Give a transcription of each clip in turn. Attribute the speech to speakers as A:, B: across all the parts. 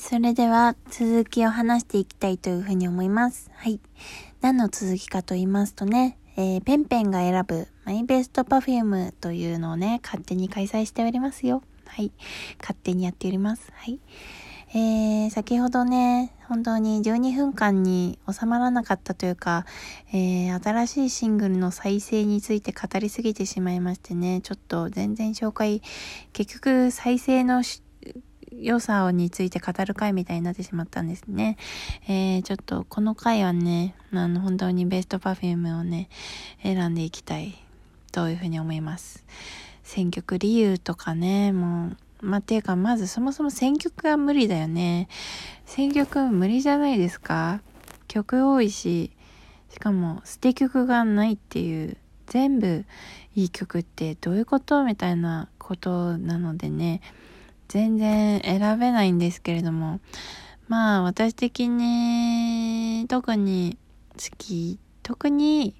A: それでは続きを話していきたいというふうに思います。はい。何の続きかと言いますとね、えー、ペンペンが選ぶマイベストパフュームというのをね、勝手に開催しておりますよ。はい。勝手にやっております。はい。えー、先ほどね、本当に12分間に収まらなかったというか、えー、新しいシングルの再生について語りすぎてしまいましてね、ちょっと全然紹介、結局再生の良さについて語る回みたいになってしまったんですね。えー、ちょっとこの回はね、あの本当にベストパフュームをね、選んでいきたいというふうに思います。選曲理由とかね、もう、まあ、ていうか、まずそもそも選曲が無理だよね。選曲無理じゃないですか曲多いし、しかも捨て曲がないっていう、全部いい曲ってどういうことみたいなことなのでね、全然選べないんですけれども、まあ私的に特に好き、特に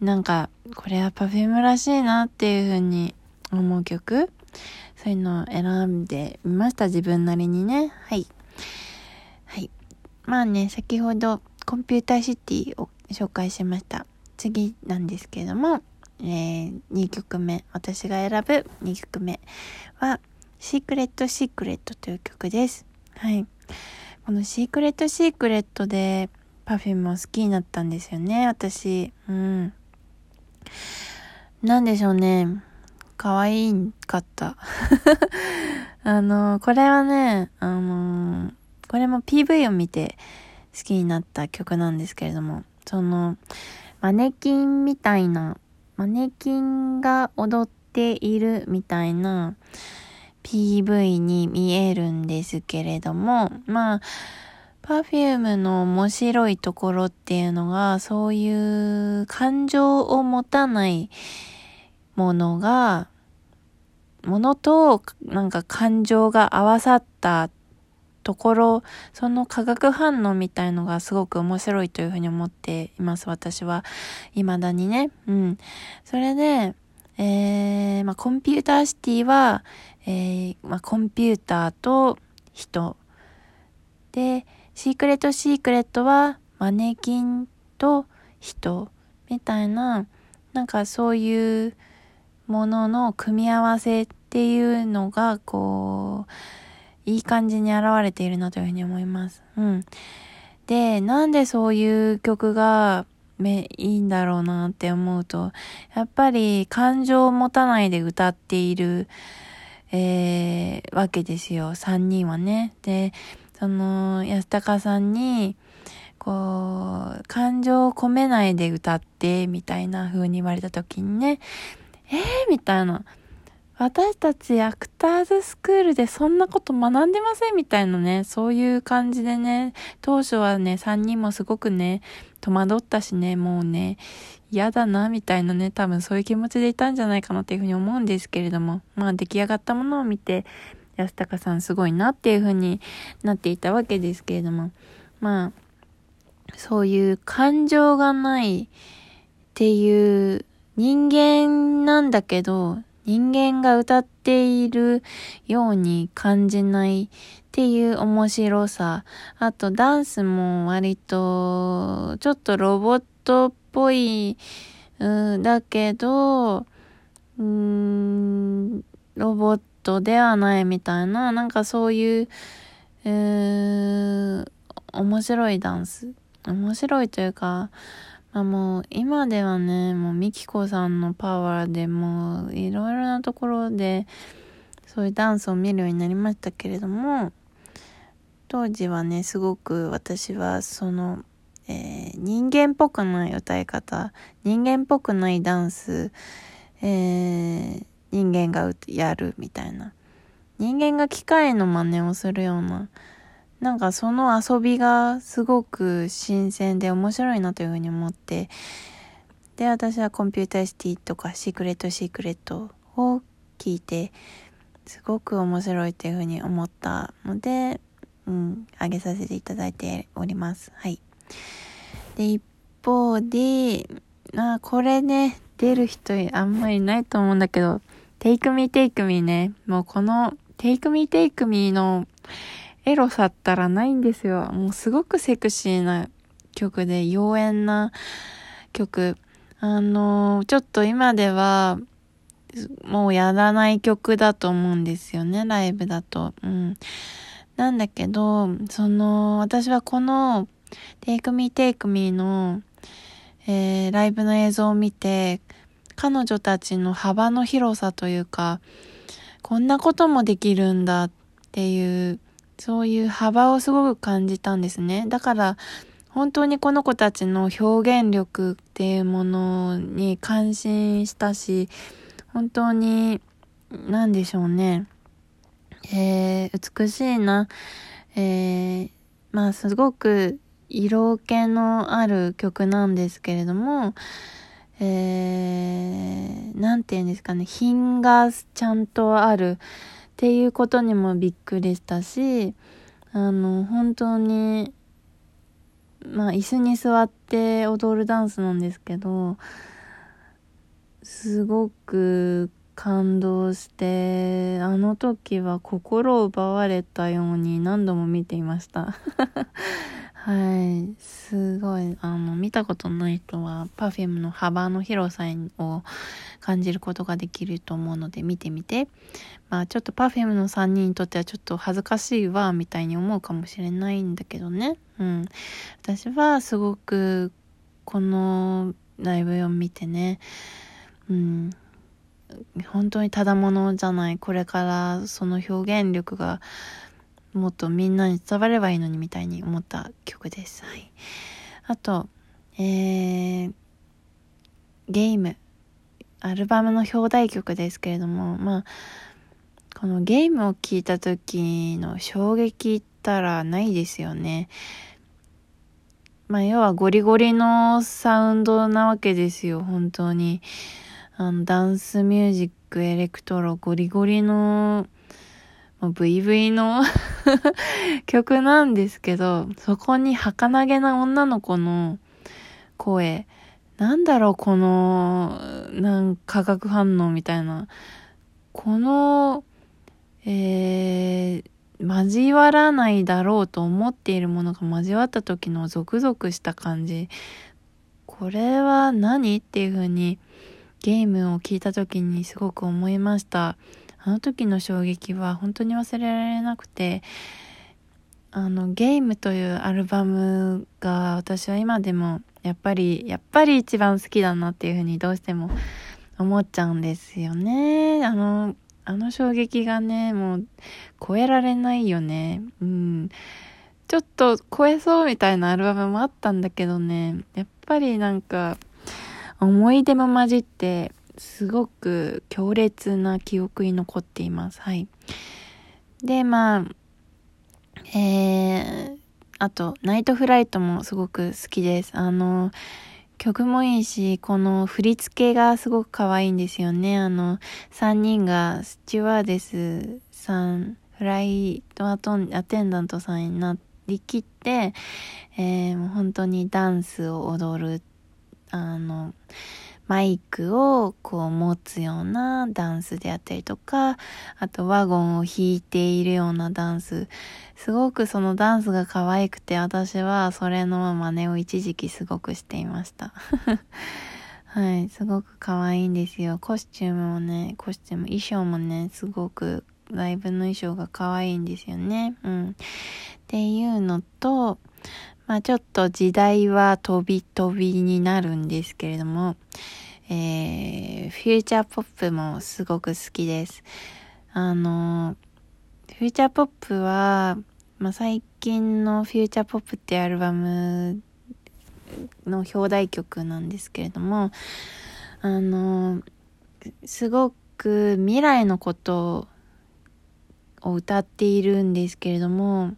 A: なんかこれは Perfume らしいなっていう風に思う曲そういうのを選んでみました、自分なりにね。はい。はい。まあね、先ほどコンピューターシティを紹介しました。次なんですけれども、えー、2曲目、私が選ぶ2曲目は、シークレットシークレットという曲です。はい。このシークレットシークレットで Perfume を好きになったんですよね、私。うん。なんでしょうね。可愛いかった。あの、これはね、あの、これも PV を見て好きになった曲なんですけれども、その、マネキンみたいな、マネキンが踊っているみたいな PV に見えるんですけれども、まあ、Perfume の面白いところっていうのが、そういう感情を持たないものが、ものとなんか感情が合わさったところ、その化学反応みたいのがすごく面白いというふうに思っています、私は。未だにね。うん。それで、えー、まあ、コンピューターシティは、えー、まあ、コンピューターと人。で、シークレットシークレットは、マネキンと人。みたいな、なんかそういう、ものの組み合わせっていうのが、こう、いい感じに現れているなというふうに思います。うん。で、なんでそういう曲がめいいんだろうなって思うと、やっぱり感情を持たないで歌っている、えー、わけですよ。三人はね。で、その、安高さんに、こう、感情を込めないで歌って、みたいな風に言われた時にね、えー、みたいな。私たちアクターズスクールでそんなこと学んでませんみたいなね、そういう感じでね、当初はね、3人もすごくね、戸惑ったしね、もうね、嫌だな、みたいなね、多分そういう気持ちでいたんじゃないかなっていうふうに思うんですけれども、まあ出来上がったものを見て、安高さんすごいなっていうふうになっていたわけですけれども、まあ、そういう感情がないっていう人間なんだけど、人間が歌っているように感じないっていう面白さ。あとダンスも割とちょっとロボットっぽい、うん、だけど、うん、ロボットではないみたいな、なんかそういう、うー、面白いダンス。面白いというか、あもう今ではね、もうミキコさんのパワーでもういろいろなところでそういうダンスを見るようになりましたけれども、当時はね、すごく私はその、えー、人間っぽくない歌い方、人間っぽくないダンス、えー、人間がやるみたいな。人間が機械の真似をするような、なんかその遊びがすごく新鮮で面白いなというふうに思って、で、私はコンピューターシティとかシークレットシークレットを聞いて、すごく面白いっていうふうに思ったので、うん、あげさせていただいております。はい。で、一方で、あ、これね、出る人あんまりいないと思うんだけど、Take Me Take Me ね、もうこの Take Me Take Me のエロさったらないんですよ。もうすごくセクシーな曲で、妖艶な曲。あの、ちょっと今では、もうやらない曲だと思うんですよね、ライブだと。うん。なんだけど、その、私はこの、Take Me Take Me の、えー、ライブの映像を見て、彼女たちの幅の広さというか、こんなこともできるんだっていう、そういう幅をすごく感じたんですね。だから、本当にこの子たちの表現力っていうものに感心したし、本当に、なんでしょうね。えー、美しいな。えー、まあすごく色気のある曲なんですけれども、えー、なんて言うんですかね、品がちゃんとあるっていうことにもびっくりしたし、あの、本当に、まあ、椅子に座って踊るダンスなんですけど、すごく感動して、あの時は心を奪われたように何度も見ていました。はい。すごい、あの、見たことない人は、Perfume の幅の広さを感じることができると思うので、見てみて。まあ、ちょっと Perfume の3人にとってはちょっと恥ずかしいわ、みたいに思うかもしれないんだけどね。うん。私はすごく、このライブを見てね、うん、本当にただものじゃない。これからその表現力が、もっとみんなに伝わればいいのにみたいに思った曲です。はい。あと、えー、ゲーム。アルバムの表題曲ですけれども、まあ、このゲームを聴いた時の衝撃ったらないですよね。まあ、要はゴリゴリのサウンドなわけですよ、本当に。あの、ダンスミュージック、エレクトロ、ゴリゴリの VV の 曲なんですけど、そこに儚げな女の子の声、なんだろう、この、なん化学反応みたいな。この、えー、交わらないだろうと思っているものが交わった時のゾクゾクした感じ。これは何？っていう風にゲームを聞いた時にすごく思いました。あの時の衝撃は本当に忘れられなくて、あの、ゲームというアルバムが私は今でもやっぱり、やっぱり一番好きだなっていうふうにどうしても思っちゃうんですよね。あの、あの衝撃がね、もう超えられないよね。うん。ちょっと超えそうみたいなアルバムもあったんだけどね、やっぱりなんか思い出も混じってすごく強烈な記憶に残っています。はい。で、まあ、えー、あと、ナイトフライトもすごく好きです。あの、曲もいいし、この振り付けがすごく可愛いんですよね。あの、3人がスチュワーデスさん、フライトアテンダントさんになりきって、えー、もう本当にダンスを踊る、あの、マイクをこう持つようなダンスであったりとか、あとワゴンを弾いているようなダンス。すごくそのダンスが可愛くて私はそれの真似を一時期すごくしていました。はい、すごく可愛いんですよ。コスチュームもね、コスチューム、衣装もね、すごくライブの衣装が可愛いんですよね。うん。っていうのと、まあちょっと時代は飛び飛びになるんですけれども、えー、フューチャーポップもすごく好きです。あの、フューチャーポップは、まあ、最近のフューチャーポップってアルバムの表題曲なんですけれども、あの、すごく未来のことを歌っているんですけれども、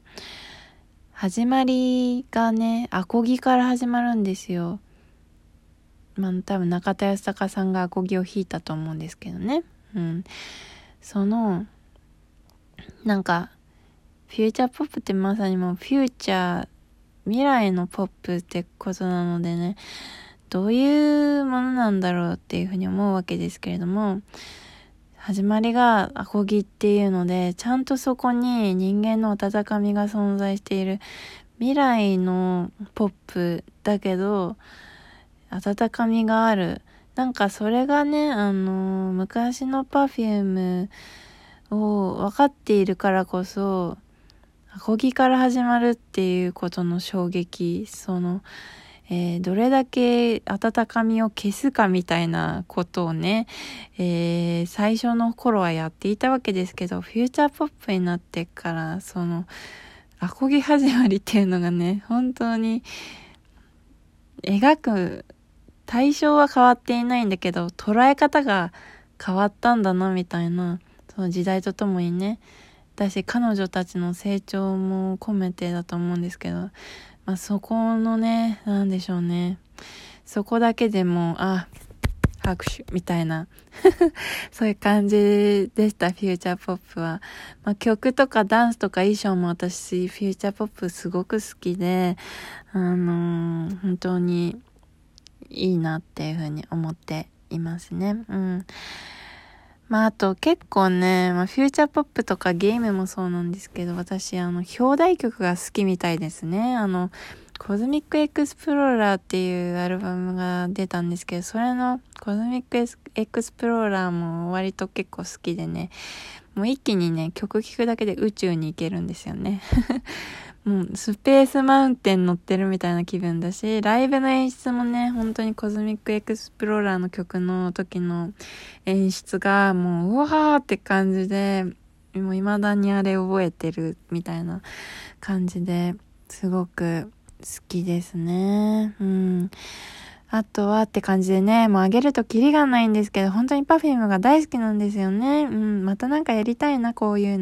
A: 始まりがね、アコギから始まるんですよ。まあ多分中田康隆さんがアコギを弾いたと思うんですけどね。うん。その、なんか、フューチャーポップってまさにもうフューチャー、未来のポップってことなのでね、どういうものなんだろうっていうふうに思うわけですけれども、始まりがアコギっていうので、ちゃんとそこに人間の温かみが存在している未来のポップだけど、温かみがある。なんかそれがね、あの、昔の Perfume を分かっているからこそ、アコギから始まるっていうことの衝撃、その、えー、どれだけ温かみを消すかみたいなことをね、えー、最初の頃はやっていたわけですけど、フューチャーポップになってから、その、アコギ始まりっていうのがね、本当に、描く対象は変わっていないんだけど、捉え方が変わったんだな、みたいな、その時代とともにね、だし彼女たちの成長も込めてだと思うんですけど、まあ、そこのね、なんでしょうね。そこだけでも、あ、拍手みたいな そういう感じでした、フューチャーポップは。まあ、曲とかダンスとか衣装も私、 Future Popすごく好きで、あのー、本当にいいなっていうふうに思っていますね。うん。まあ、あと結構ね、まあ、 Future Popとかゲームもそうなんですけど、私、あの、表題曲が好きみたいですね。あの、 Cosmic Explorerっていうアルバムが出たんですけど、それの Cosmic Explorer も割と結構好きでね、もう一気にね、曲聴くだけで宇宙に行けるんですよね。もうスペースマウンテン乗ってるみたいな気分だし、ライブの演出もね、本当に Cosmic Explorer の曲の時の演出がもう、うわーって感じで、もう未だにあれ覚えてるみたいな感じですごく好きですね。うん。あとはって感じでね、もうあげるとキリがないんですけど、本当に Perfume が大好きなんですよね。うん、またなんかやりたいな、こういうの。